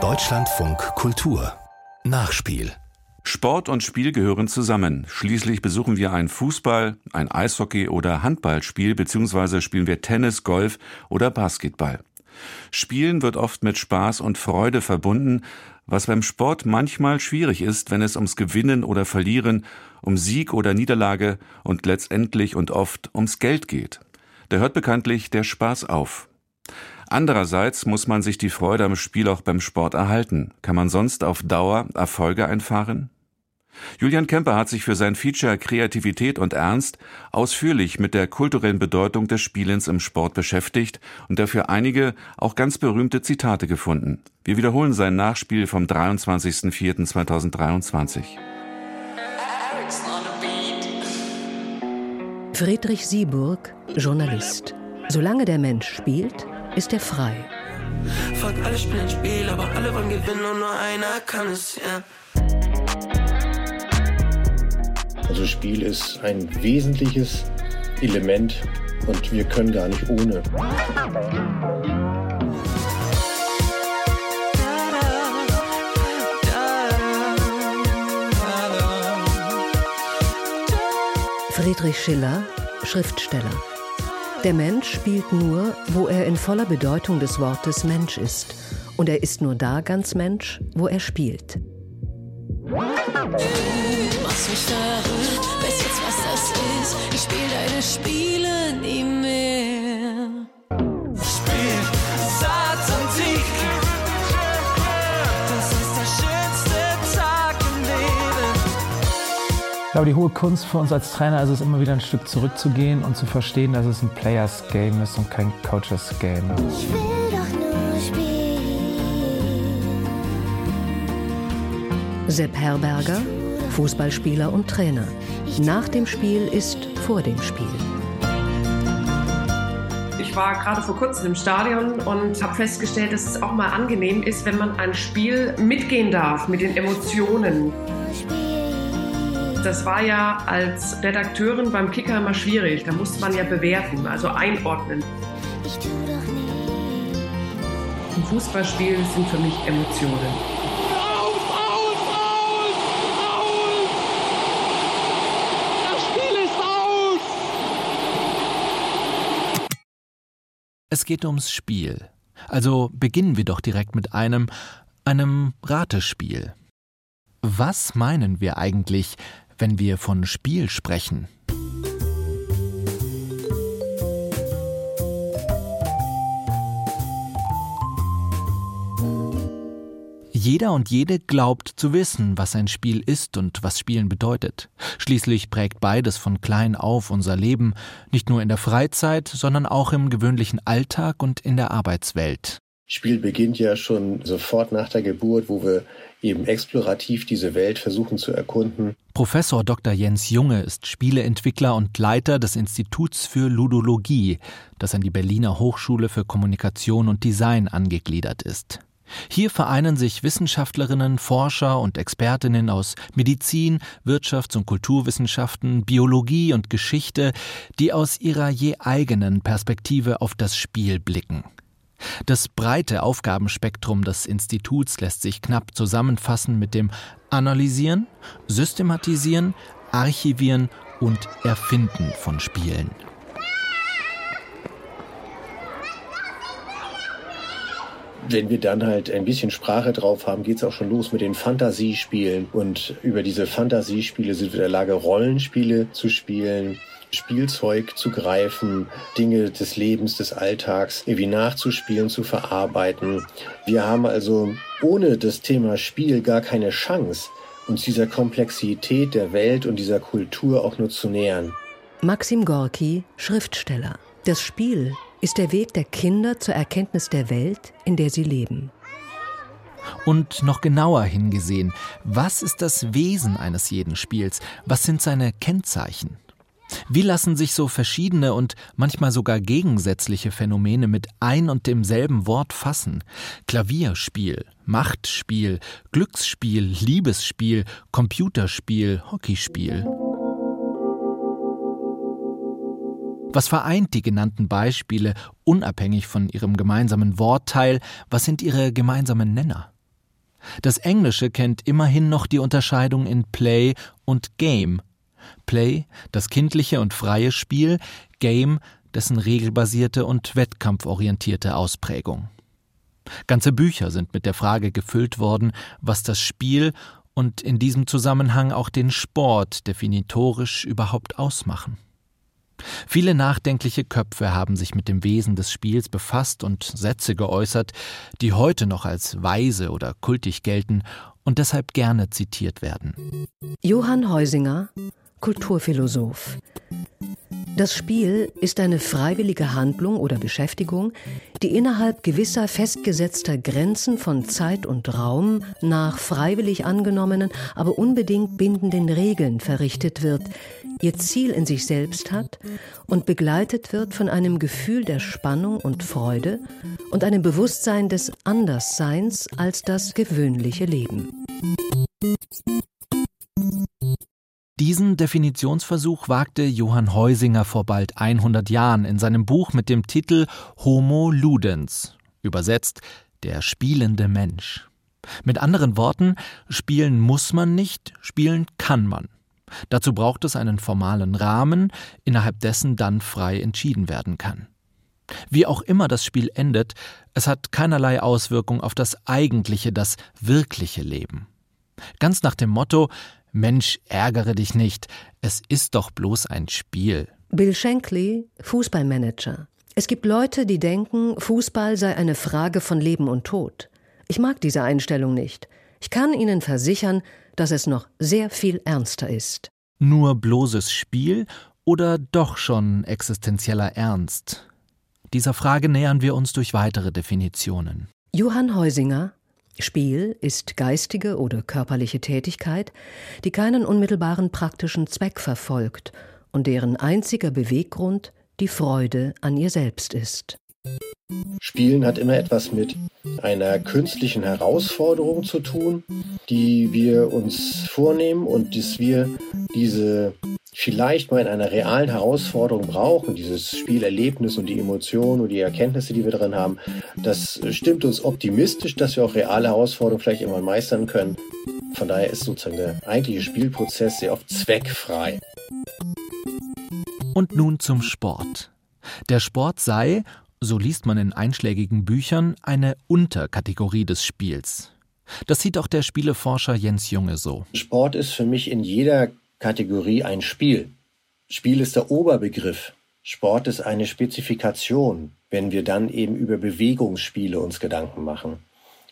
Deutschlandfunk Kultur Nachspiel Sport und Spiel gehören zusammen. Schließlich besuchen wir ein Fußball, ein Eishockey oder Handballspiel bzw. spielen wir Tennis, Golf oder Basketball. Spielen wird oft mit Spaß und Freude verbunden, was beim Sport manchmal schwierig ist, wenn es ums Gewinnen oder Verlieren, um Sieg oder Niederlage und letztendlich und oft ums Geld geht. Da hört bekanntlich der Spaß auf. Andererseits muss man sich die Freude am Spiel auch beim Sport erhalten. Kann man sonst auf Dauer Erfolge einfahren? Julian Kemper hat sich für sein Feature Kreativität und Ernst ausführlich mit der kulturellen Bedeutung des Spielens im Sport beschäftigt und dafür einige, auch ganz berühmte Zitate gefunden. Wir wiederholen sein Nachspiel vom 23.04.2023. Friedrich Sieburg, Journalist. Solange der Mensch spielt, ist er frei. Fuck, alle spielen Spiel, aber alle wollen gewinnen und nur einer kann es, ja. Also Spiel ist ein wesentliches Element und wir können gar nicht ohne. Friedrich Schiller, Schriftsteller. Der Mensch spielt nur, wo er in voller Bedeutung des Wortes Mensch ist. Und er ist nur da ganz Mensch, wo er spielt. Machst mich verrückt, weißt jetzt, was das ist. Ich spiel deine Spiele nie glaube, die hohe Kunst für uns als Trainer ist es immer wieder ein Stück zurückzugehen und zu verstehen, dass es ein Players Game ist und kein Coaches Game. Ich will doch nur spielen. Sepp Herberger, Fußballspieler und Trainer. Nach dem Spiel ist vor dem Spiel. Ich war gerade vor kurzem im Stadion und habe festgestellt, dass es auch mal angenehm ist, wenn man ein Spiel mitgehen darf mit den Emotionen. Das war ja als Redakteurin beim Kicker immer schwierig. Da musste man ja bewerten, also einordnen. Ich tu doch nie. Ein Fußballspiel sind für mich Emotionen. Es geht ums Spiel. Also beginnen wir doch direkt mit einem, einem Ratespiel. Was meinen wir eigentlich, wenn wir von Spiel sprechen? Jeder und jede glaubt zu wissen, was ein Spiel ist und was Spielen bedeutet. Schließlich prägt beides von klein auf unser Leben, nicht nur in der Freizeit, sondern auch im gewöhnlichen Alltag und in der Arbeitswelt. Spiel beginnt ja schon sofort nach der Geburt, wo wir eben explorativ diese Welt versuchen zu erkunden. Professor Dr. Jens Junge ist Spieleentwickler und Leiter des Instituts für Ludologie, das an die Berliner Hochschule für Kommunikation und Design angegliedert ist. Hier vereinen sich Wissenschaftlerinnen, Forscher und Expertinnen aus Medizin, Wirtschafts- und Kulturwissenschaften, Biologie und Geschichte, die aus ihrer je eigenen Perspektive auf das Spiel blicken. Das breite Aufgabenspektrum des Instituts lässt sich knapp zusammenfassen mit dem Analysieren, Systematisieren, Archivieren und Erfinden von Spielen. Wenn wir dann halt ein bisschen Sprache drauf haben, geht's auch schon los mit den Fantasiespielen. Und über diese Fantasiespiele sind wir in der Lage, Rollenspiele zu spielen, Spielzeug zu greifen, Dinge des Lebens, des Alltags irgendwie nachzuspielen, zu verarbeiten. Wir haben also ohne das Thema Spiel gar keine Chance, uns dieser Komplexität der Welt und dieser Kultur auch nur zu nähern. Maxim Gorki, Schriftsteller. Das Spiel ist der Weg der Kinder zur Erkenntnis der Welt, in der sie leben. Und noch genauer hingesehen, was ist das Wesen eines jeden Spiels? Was sind seine Kennzeichen? Wie lassen sich so verschiedene und manchmal sogar gegensätzliche Phänomene mit ein und demselben Wort fassen? Klavierspiel, Machtspiel, Glücksspiel, Liebesspiel, Computerspiel, Hockeyspiel. Was vereint die genannten Beispiele unabhängig von ihrem gemeinsamen Wortteil? Was sind ihre gemeinsamen Nenner? Das Englische kennt immerhin noch die Unterscheidung in Play und Game. Play, das kindliche und freie Spiel, Game, dessen regelbasierte und wettkampforientierte Ausprägung. Ganze Bücher sind mit der Frage gefüllt worden, was das Spiel und in diesem Zusammenhang auch den Sport definitorisch überhaupt ausmachen. Viele nachdenkliche Köpfe haben sich mit dem Wesen des Spiels befasst und Sätze geäußert, die heute noch als weise oder kultig gelten und deshalb gerne zitiert werden. Johann Heusinger, Kulturphilosoph. Das Spiel ist eine freiwillige Handlung oder Beschäftigung, die innerhalb gewisser festgesetzter Grenzen von Zeit und Raum nach freiwillig angenommenen, aber unbedingt bindenden Regeln verrichtet wird, ihr Ziel in sich selbst hat und begleitet wird von einem Gefühl der Spannung und Freude und einem Bewusstsein des Andersseins als das gewöhnliche Leben. Diesen Definitionsversuch wagte Johann Heusinger vor bald 100 Jahren in seinem Buch mit dem Titel Homo Ludens, übersetzt der spielende Mensch. Mit anderen Worten, spielen muss man nicht, spielen kann man. Dazu braucht es einen formalen Rahmen, innerhalb dessen dann frei entschieden werden kann. Wie auch immer das Spiel endet, es hat keinerlei Auswirkung auf das eigentliche, das wirkliche Leben. Ganz nach dem Motto Mensch, ärgere dich nicht, es ist doch bloß ein Spiel. Bill Shankly, Fußballmanager. Es gibt Leute, die denken, Fußball sei eine Frage von Leben und Tod. Ich mag diese Einstellung nicht. Ich kann Ihnen versichern, dass es noch sehr viel ernster ist. Nur bloßes Spiel oder doch schon existenzieller Ernst? Dieser Frage nähern wir uns durch weitere Definitionen. Johann Heusinger, Spiel ist geistige oder körperliche Tätigkeit, die keinen unmittelbaren praktischen Zweck verfolgt und deren einziger Beweggrund die Freude an ihr selbst ist. Spielen hat immer etwas mit einer künstlichen Herausforderung zu tun, die wir uns vornehmen und dass wir diese vielleicht mal in einer realen Herausforderung brauchen, dieses Spielerlebnis und die Emotionen und die Erkenntnisse, die wir drin haben, das stimmt uns optimistisch, dass wir auch reale Herausforderungen vielleicht irgendwann meistern können. Von daher ist sozusagen der eigentliche Spielprozess sehr oft zweckfrei. Und nun zum Sport. Der Sport sei, so liest man in einschlägigen Büchern, eine Unterkategorie des Spiels. Das sieht auch der Spieleforscher Jens Junge so. Sport ist für mich in jeder Kategorie ein Spiel. Spiel ist der Oberbegriff. Sport ist eine Spezifikation, wenn wir dann eben über Bewegungsspiele uns Gedanken machen.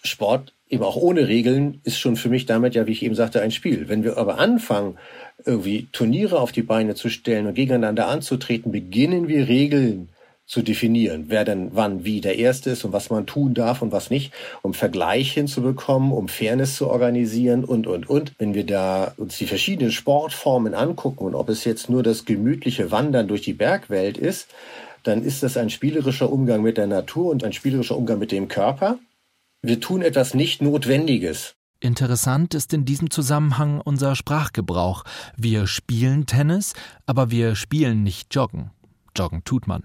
Sport eben auch ohne Regeln ist schon für mich damit ja, wie ich eben sagte, ein Spiel. Wenn wir aber anfangen, irgendwie Turniere auf die Beine zu stellen und gegeneinander anzutreten, beginnen wir Regeln zu definieren, wer denn wann wie der Erste ist und was man tun darf und was nicht, um Vergleich hinzubekommen, um Fairness zu organisieren und, und, und. Wenn wir da uns die verschiedenen Sportformen angucken und ob es jetzt nur das gemütliche Wandern durch die Bergwelt ist, dann ist das ein spielerischer Umgang mit der Natur und ein spielerischer Umgang mit dem Körper. Wir tun etwas nicht Notwendiges. Interessant ist in diesem Zusammenhang unser Sprachgebrauch. Wir spielen Tennis, aber wir spielen nicht Joggen. Joggen tut man.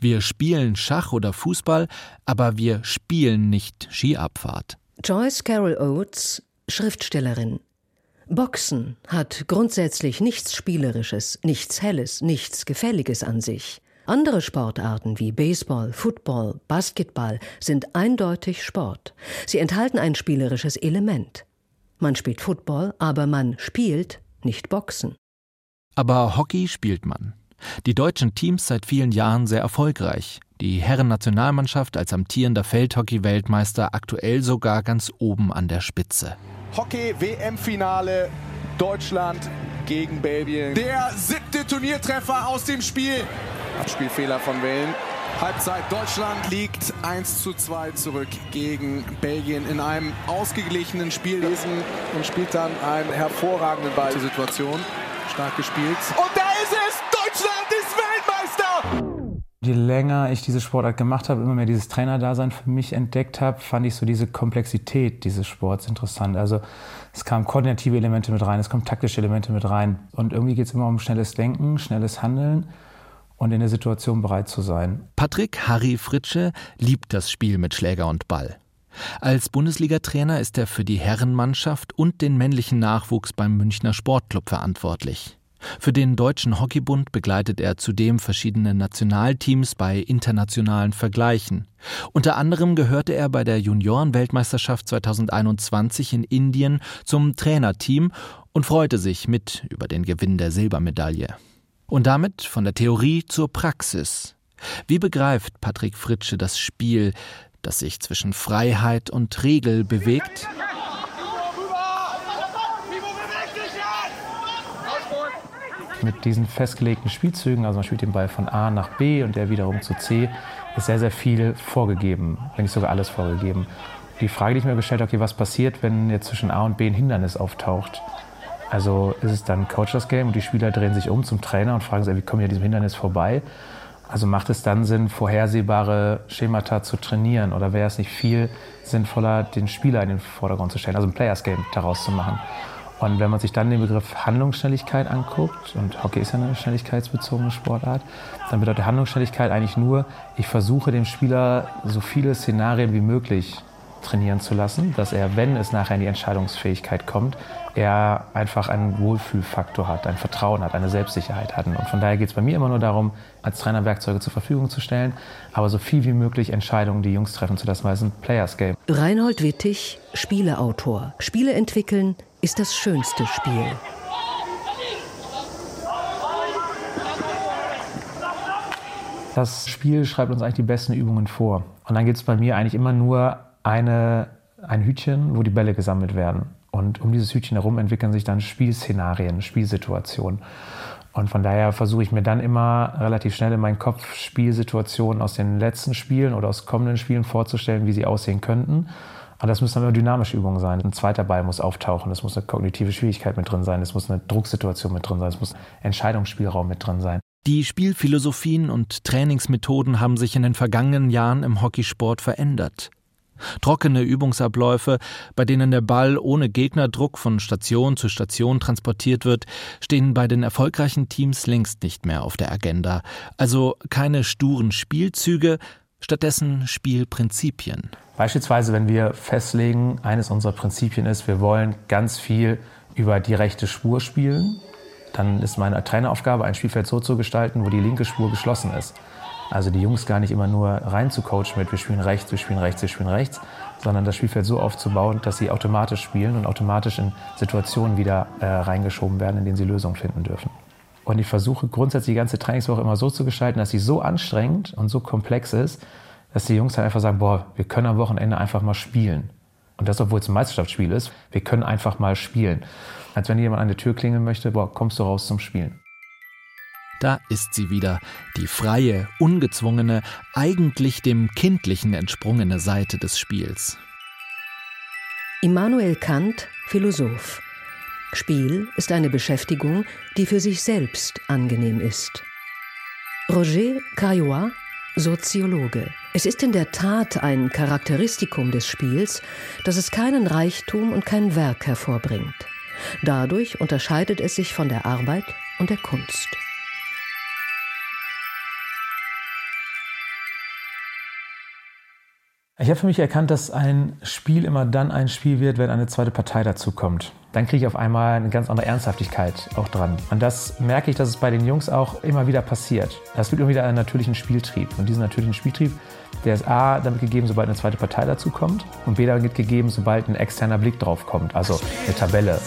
Wir spielen Schach oder Fußball, aber wir spielen nicht Skiabfahrt. Joyce Carol Oates, Schriftstellerin. Boxen hat grundsätzlich nichts Spielerisches, nichts Helles, nichts Gefälliges an sich. Andere Sportarten wie Baseball, Football, Basketball sind eindeutig Sport. Sie enthalten ein spielerisches Element. Man spielt Football, aber man spielt nicht Boxen. Aber Hockey spielt man. Die deutschen Teams seit vielen Jahren sehr erfolgreich. Die Herrennationalmannschaft als amtierender Feldhockey-Weltmeister aktuell sogar ganz oben an der Spitze. Hockey-WM-Finale Deutschland gegen Belgien. Der siebte Turniertreffer aus dem Spiel. Abspielfehler von Wellen. Halbzeit Deutschland liegt 1 zu 2 zurück gegen Belgien in einem ausgeglichenen Spiel. Lesen und spielt dann einen hervorragenden Ball. Situation. Stark gespielt. Und da Je länger ich diese Sportart gemacht habe, immer mehr dieses Trainerdasein für mich entdeckt habe, fand ich so diese Komplexität dieses Sports interessant. Also es kamen koordinative Elemente mit rein, es kommen taktische Elemente mit rein. Und irgendwie geht es immer um schnelles Denken, schnelles Handeln. und in der Situation bereit zu sein. Patrick Harry Fritsche liebt das Spiel mit Schläger und Ball. Als Bundesliga-Trainer ist er für die Herrenmannschaft und den männlichen Nachwuchs beim Münchner Sportclub verantwortlich. Für den Deutschen Hockeybund begleitet er zudem verschiedene Nationalteams bei internationalen Vergleichen. Unter anderem gehörte er bei der Junioren-Weltmeisterschaft 2021 in Indien zum Trainerteam und freute sich mit über den Gewinn der Silbermedaille. Und damit von der Theorie zur Praxis. Wie begreift Patrick Fritsche das Spiel, das sich zwischen Freiheit und Regel bewegt? Mit diesen festgelegten Spielzügen, also man spielt den Ball von A nach B und der wiederum zu C, ist sehr, sehr viel vorgegeben, wenn nicht sogar alles vorgegeben. Die Frage, die ich mir gestellt habe, okay, was passiert, wenn jetzt zwischen A und B ein Hindernis auftaucht? Also ist es dann Coach das Game und die Spieler drehen sich um zum Trainer und fragen sich, wie kommen wir diesem Hindernis vorbei? Also macht es dann Sinn, vorhersehbare Schemata zu trainieren oder wäre es nicht viel sinnvoller, den Spieler in den Vordergrund zu stellen, also ein Players Game daraus zu machen? Und wenn man sich dann den Begriff Handlungsschnelligkeit anguckt, und Hockey ist ja eine schnelligkeitsbezogene Sportart, dann bedeutet Handlungsschnelligkeit eigentlich nur, ich versuche dem Spieler so viele Szenarien wie möglich trainieren zu lassen, dass er, wenn es nachher in die Entscheidungsfähigkeit kommt, er einfach einen Wohlfühlfaktor hat, ein Vertrauen hat, eine Selbstsicherheit hat. Und von daher geht es bei mir immer nur darum, als Trainer Werkzeuge zur Verfügung zu stellen, aber so viel wie möglich Entscheidungen, die Jungs treffen zu lassen, weil es ein Players Game. Reinhold Wittig, Spieleautor. Spiele entwickeln ist das schönste Spiel. Das Spiel schreibt uns eigentlich die besten Übungen vor. Und dann gibt es bei mir eigentlich immer nur eine, ein Hütchen, wo die Bälle gesammelt werden. Und um dieses Hütchen herum entwickeln sich dann Spielszenarien, Spielsituationen. Und von daher versuche ich mir dann immer relativ schnell in meinen Kopf Spielsituationen aus den letzten Spielen oder aus kommenden Spielen vorzustellen, wie sie aussehen könnten. Und das müssen dann immer dynamische Übungen sein. Ein zweiter Ball muss auftauchen, es muss eine kognitive Schwierigkeit mit drin sein, es muss eine Drucksituation mit drin sein, es muss Entscheidungsspielraum mit drin sein. Die Spielphilosophien und Trainingsmethoden haben sich in den vergangenen Jahren im Hockeysport verändert. Trockene Übungsabläufe, bei denen der Ball ohne Gegnerdruck von Station zu Station transportiert wird, stehen bei den erfolgreichen Teams längst nicht mehr auf der Agenda. Also keine sturen Spielzüge, stattdessen Spielprinzipien. Beispielsweise, wenn wir festlegen, eines unserer Prinzipien ist, wir wollen ganz viel über die rechte Spur spielen, dann ist meine Traineraufgabe, ein Spielfeld so zu gestalten, wo die linke Spur geschlossen ist. Also die Jungs gar nicht immer nur rein zu coachen mit, wir spielen rechts, wir spielen rechts, wir spielen rechts, sondern das Spielfeld so aufzubauen, dass sie automatisch spielen und automatisch in Situationen wieder äh, reingeschoben werden, in denen sie Lösungen finden dürfen. Und ich versuche grundsätzlich die ganze Trainingswoche immer so zu gestalten, dass sie so anstrengend und so komplex ist, dass die Jungs dann einfach sagen, boah, wir können am Wochenende einfach mal spielen. Und das, obwohl es ein Meisterschaftsspiel ist, wir können einfach mal spielen. Als wenn jemand an der Tür klingeln möchte, boah, kommst du raus zum Spielen. Da ist sie wieder, die freie, ungezwungene, eigentlich dem Kindlichen entsprungene Seite des Spiels. Immanuel Kant, Philosoph. Spiel ist eine Beschäftigung, die für sich selbst angenehm ist. Roger Caillois, Soziologe. Es ist in der Tat ein Charakteristikum des Spiels, dass es keinen Reichtum und kein Werk hervorbringt. Dadurch unterscheidet es sich von der Arbeit und der Kunst. Ich habe für mich erkannt, dass ein Spiel immer dann ein Spiel wird, wenn eine zweite Partei dazu kommt. Dann kriege ich auf einmal eine ganz andere Ernsthaftigkeit auch dran. Und das merke ich, dass es bei den Jungs auch immer wieder passiert. Das wird immer wieder einen natürlichen Spieltrieb. Und diesen natürlichen Spieltrieb, der ist A, damit gegeben, sobald eine zweite Partei dazu kommt. Und B, damit gegeben, sobald ein externer Blick drauf kommt. Also eine Tabelle.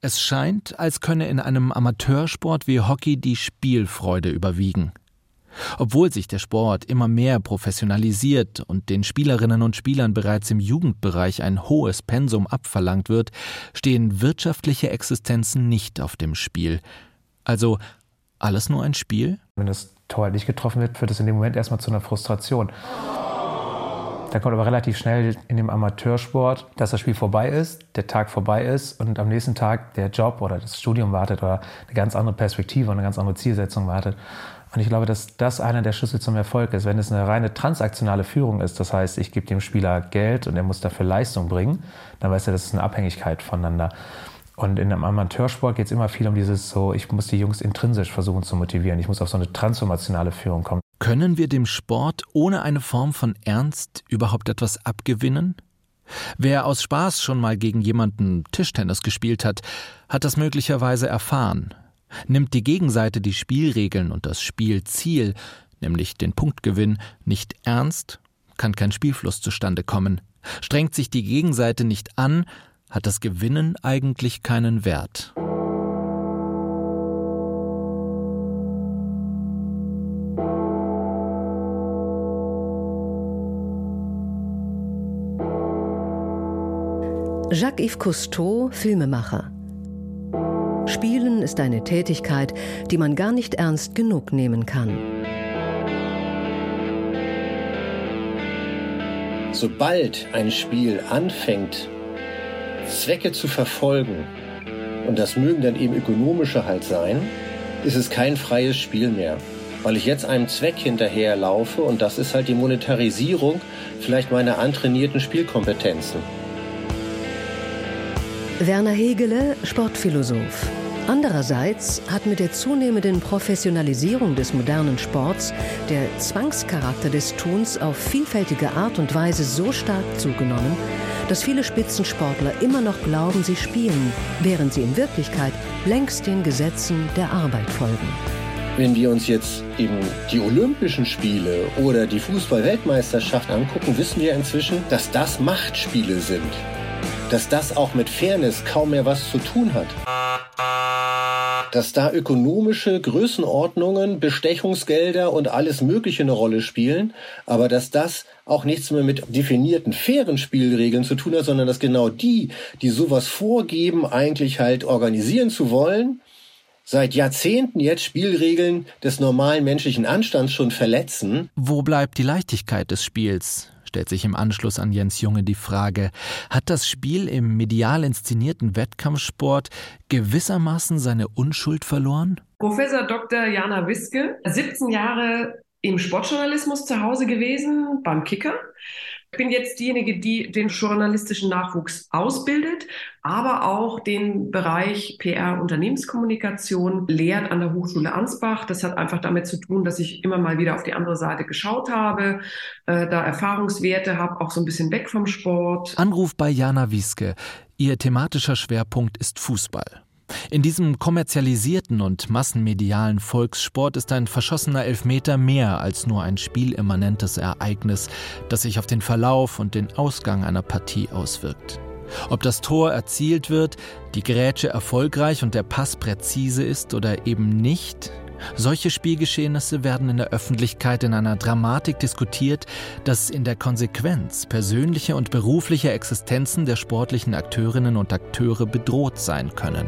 Es scheint, als könne in einem Amateursport wie Hockey die Spielfreude überwiegen. Obwohl sich der Sport immer mehr professionalisiert und den Spielerinnen und Spielern bereits im Jugendbereich ein hohes Pensum abverlangt wird, stehen wirtschaftliche Existenzen nicht auf dem Spiel. Also alles nur ein Spiel? Wenn das Tor nicht getroffen wird, führt es in dem Moment erstmal zu einer Frustration. Dann kommt aber relativ schnell in dem Amateursport, dass das Spiel vorbei ist, der Tag vorbei ist und am nächsten Tag der Job oder das Studium wartet oder eine ganz andere Perspektive und eine ganz andere Zielsetzung wartet. Und ich glaube, dass das einer der Schlüssel zum Erfolg ist. Wenn es eine reine transaktionale Führung ist, das heißt, ich gebe dem Spieler Geld und er muss dafür Leistung bringen, dann weiß er, das ist eine Abhängigkeit voneinander. Und in einem Amateursport geht es immer viel um dieses so, ich muss die Jungs intrinsisch versuchen zu motivieren. Ich muss auf so eine transformationale Führung kommen. Können wir dem Sport ohne eine Form von Ernst überhaupt etwas abgewinnen? Wer aus Spaß schon mal gegen jemanden Tischtennis gespielt hat, hat das möglicherweise erfahren. Nimmt die Gegenseite die Spielregeln und das Spielziel, nämlich den Punktgewinn, nicht ernst, kann kein Spielfluss zustande kommen. Strengt sich die Gegenseite nicht an, hat das Gewinnen eigentlich keinen Wert. Jacques-Yves Cousteau, Filmemacher. Spielen ist eine Tätigkeit, die man gar nicht ernst genug nehmen kann. Sobald ein Spiel anfängt, Zwecke zu verfolgen, und das mögen dann eben ökonomische halt sein, ist es kein freies Spiel mehr. Weil ich jetzt einem Zweck hinterherlaufe und das ist halt die Monetarisierung vielleicht meiner antrainierten Spielkompetenzen. Werner Hegele, Sportphilosoph. Andererseits hat mit der zunehmenden Professionalisierung des modernen Sports der Zwangscharakter des Tuns auf vielfältige Art und Weise so stark zugenommen, dass viele Spitzensportler immer noch glauben, sie spielen, während sie in Wirklichkeit längst den Gesetzen der Arbeit folgen. Wenn wir uns jetzt eben die Olympischen Spiele oder die Fußball-Weltmeisterschaft angucken, wissen wir inzwischen, dass das Machtspiele sind dass das auch mit Fairness kaum mehr was zu tun hat. Dass da ökonomische Größenordnungen, Bestechungsgelder und alles Mögliche eine Rolle spielen, aber dass das auch nichts mehr mit definierten fairen Spielregeln zu tun hat, sondern dass genau die, die sowas vorgeben, eigentlich halt organisieren zu wollen, seit Jahrzehnten jetzt Spielregeln des normalen menschlichen Anstands schon verletzen. Wo bleibt die Leichtigkeit des Spiels? Stellt sich im Anschluss an Jens Junge die Frage, hat das Spiel im medial inszenierten Wettkampfsport gewissermaßen seine Unschuld verloren? Professor Dr. Jana Wiske, 17 Jahre im Sportjournalismus zu Hause gewesen, beim Kicker. Ich bin jetzt diejenige, die den journalistischen Nachwuchs ausbildet, aber auch den Bereich PR Unternehmenskommunikation lehrt an der Hochschule Ansbach. Das hat einfach damit zu tun, dass ich immer mal wieder auf die andere Seite geschaut habe, äh, da Erfahrungswerte habe, auch so ein bisschen weg vom Sport. Anruf bei Jana Wieske. Ihr thematischer Schwerpunkt ist Fußball. In diesem kommerzialisierten und massenmedialen Volkssport ist ein verschossener Elfmeter mehr als nur ein spielimmanentes Ereignis, das sich auf den Verlauf und den Ausgang einer Partie auswirkt. Ob das Tor erzielt wird, die Grätsche erfolgreich und der Pass präzise ist oder eben nicht, solche Spielgeschehnisse werden in der Öffentlichkeit in einer Dramatik diskutiert, dass in der Konsequenz persönliche und berufliche Existenzen der sportlichen Akteurinnen und Akteure bedroht sein können.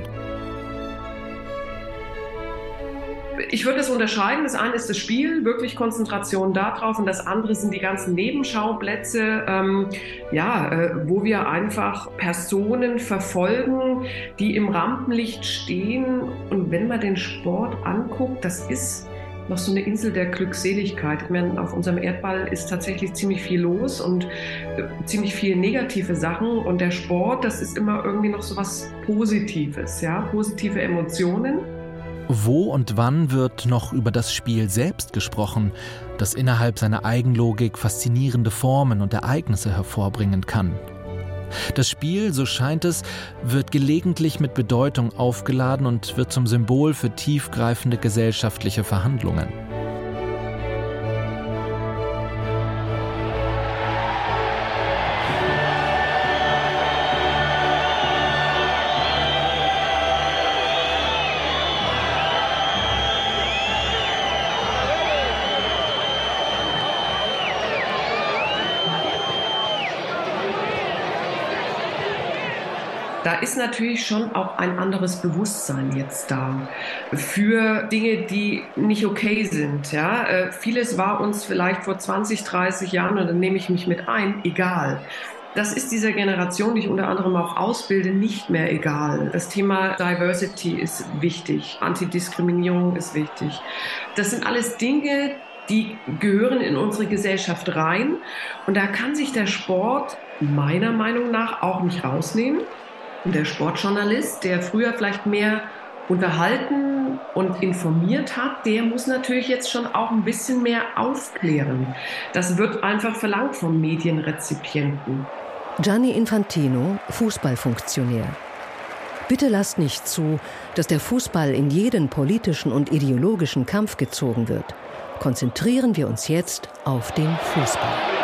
Ich würde das unterscheiden. Das eine ist das Spiel, wirklich Konzentration darauf und das andere sind die ganzen Nebenschauplätze, ähm, ja, äh, wo wir einfach Personen verfolgen, die im Rampenlicht stehen. Und wenn man den Sport anguckt, das ist noch so eine Insel der Glückseligkeit. Ich meine, auf unserem Erdball ist tatsächlich ziemlich viel los und äh, ziemlich viele negative Sachen. Und der Sport, das ist immer irgendwie noch so was Positives, ja, positive Emotionen. Wo und wann wird noch über das Spiel selbst gesprochen, das innerhalb seiner Eigenlogik faszinierende Formen und Ereignisse hervorbringen kann? Das Spiel, so scheint es, wird gelegentlich mit Bedeutung aufgeladen und wird zum Symbol für tiefgreifende gesellschaftliche Verhandlungen. Ist natürlich schon auch ein anderes Bewusstsein jetzt da für Dinge, die nicht okay sind. Ja? Äh, vieles war uns vielleicht vor 20, 30 Jahren, und dann nehme ich mich mit ein, egal. das ist dieser Generation, die ich unter anderem auch ausbilde, nicht mehr egal. Das Thema Diversity ist wichtig, Antidiskriminierung ist wichtig. Das sind alles Dinge, die gehören in unsere Gesellschaft rein. Und da kann sich der Sport meiner Meinung nach auch nicht rausnehmen. Und der Sportjournalist, der früher vielleicht mehr unterhalten und informiert hat, der muss natürlich jetzt schon auch ein bisschen mehr aufklären. Das wird einfach verlangt vom Medienrezipienten. Gianni Infantino, Fußballfunktionär. Bitte lasst nicht zu, dass der Fußball in jeden politischen und ideologischen Kampf gezogen wird. Konzentrieren wir uns jetzt auf den Fußball.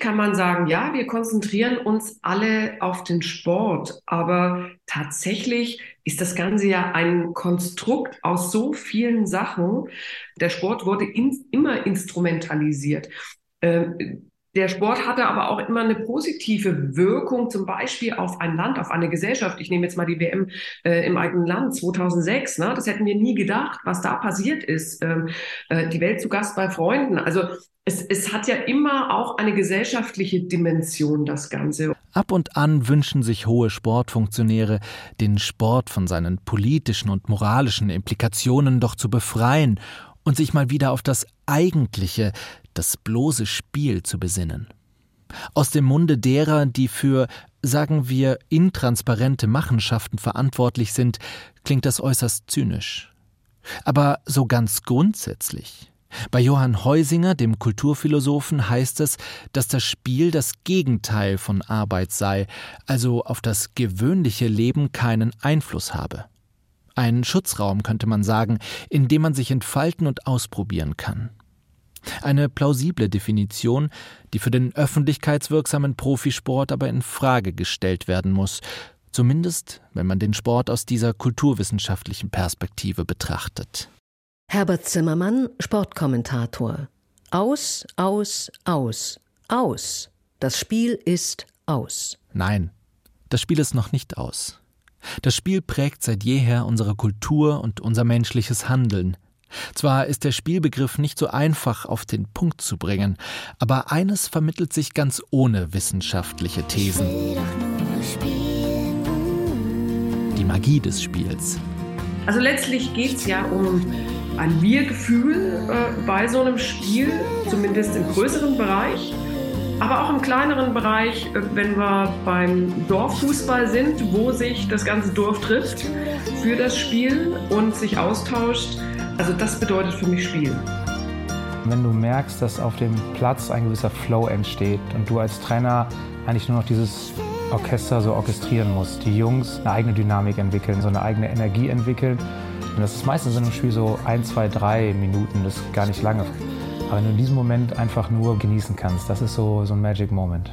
Kann man sagen, ja, wir konzentrieren uns alle auf den Sport, aber tatsächlich ist das Ganze ja ein Konstrukt aus so vielen Sachen. Der Sport wurde in, immer instrumentalisiert. Ähm, der Sport hatte aber auch immer eine positive Wirkung, zum Beispiel auf ein Land, auf eine Gesellschaft. Ich nehme jetzt mal die WM äh, im eigenen Land 2006. Ne? Das hätten wir nie gedacht, was da passiert ist. Ähm, äh, die Welt zu Gast bei Freunden. Also es, es hat ja immer auch eine gesellschaftliche Dimension, das Ganze. Ab und an wünschen sich hohe Sportfunktionäre, den Sport von seinen politischen und moralischen Implikationen doch zu befreien und sich mal wieder auf das Eigentliche, das bloße Spiel zu besinnen. Aus dem Munde derer, die für, sagen wir, intransparente Machenschaften verantwortlich sind, klingt das äußerst zynisch. Aber so ganz grundsätzlich. Bei Johann Heusinger, dem Kulturphilosophen, heißt es, dass das Spiel das Gegenteil von Arbeit sei, also auf das gewöhnliche Leben keinen Einfluss habe. Ein Schutzraum könnte man sagen, in dem man sich entfalten und ausprobieren kann. Eine plausible Definition, die für den öffentlichkeitswirksamen Profisport aber in Frage gestellt werden muss, zumindest wenn man den Sport aus dieser kulturwissenschaftlichen Perspektive betrachtet. Herbert Zimmermann, Sportkommentator. Aus, aus, aus, aus. Das Spiel ist aus. Nein, das Spiel ist noch nicht aus. Das Spiel prägt seit jeher unsere Kultur und unser menschliches Handeln. Zwar ist der Spielbegriff nicht so einfach auf den Punkt zu bringen, aber eines vermittelt sich ganz ohne wissenschaftliche Thesen. Die Magie des Spiels. Also letztlich geht es ja um ein Wir-Gefühl äh, bei so einem Spiel, zumindest im größeren Bereich. Aber auch im kleineren Bereich, äh, wenn wir beim Dorffußball sind, wo sich das ganze Dorf trifft für das Spiel und sich austauscht, also das bedeutet für mich Spiel. Wenn du merkst, dass auf dem Platz ein gewisser Flow entsteht und du als Trainer eigentlich nur noch dieses Orchester so orchestrieren musst, die Jungs eine eigene Dynamik entwickeln, so eine eigene Energie entwickeln. Und das ist meistens in einem Spiel so ein, zwei, drei Minuten, das ist gar nicht lange. Aber wenn du in diesem Moment einfach nur genießen kannst, das ist so, so ein Magic Moment.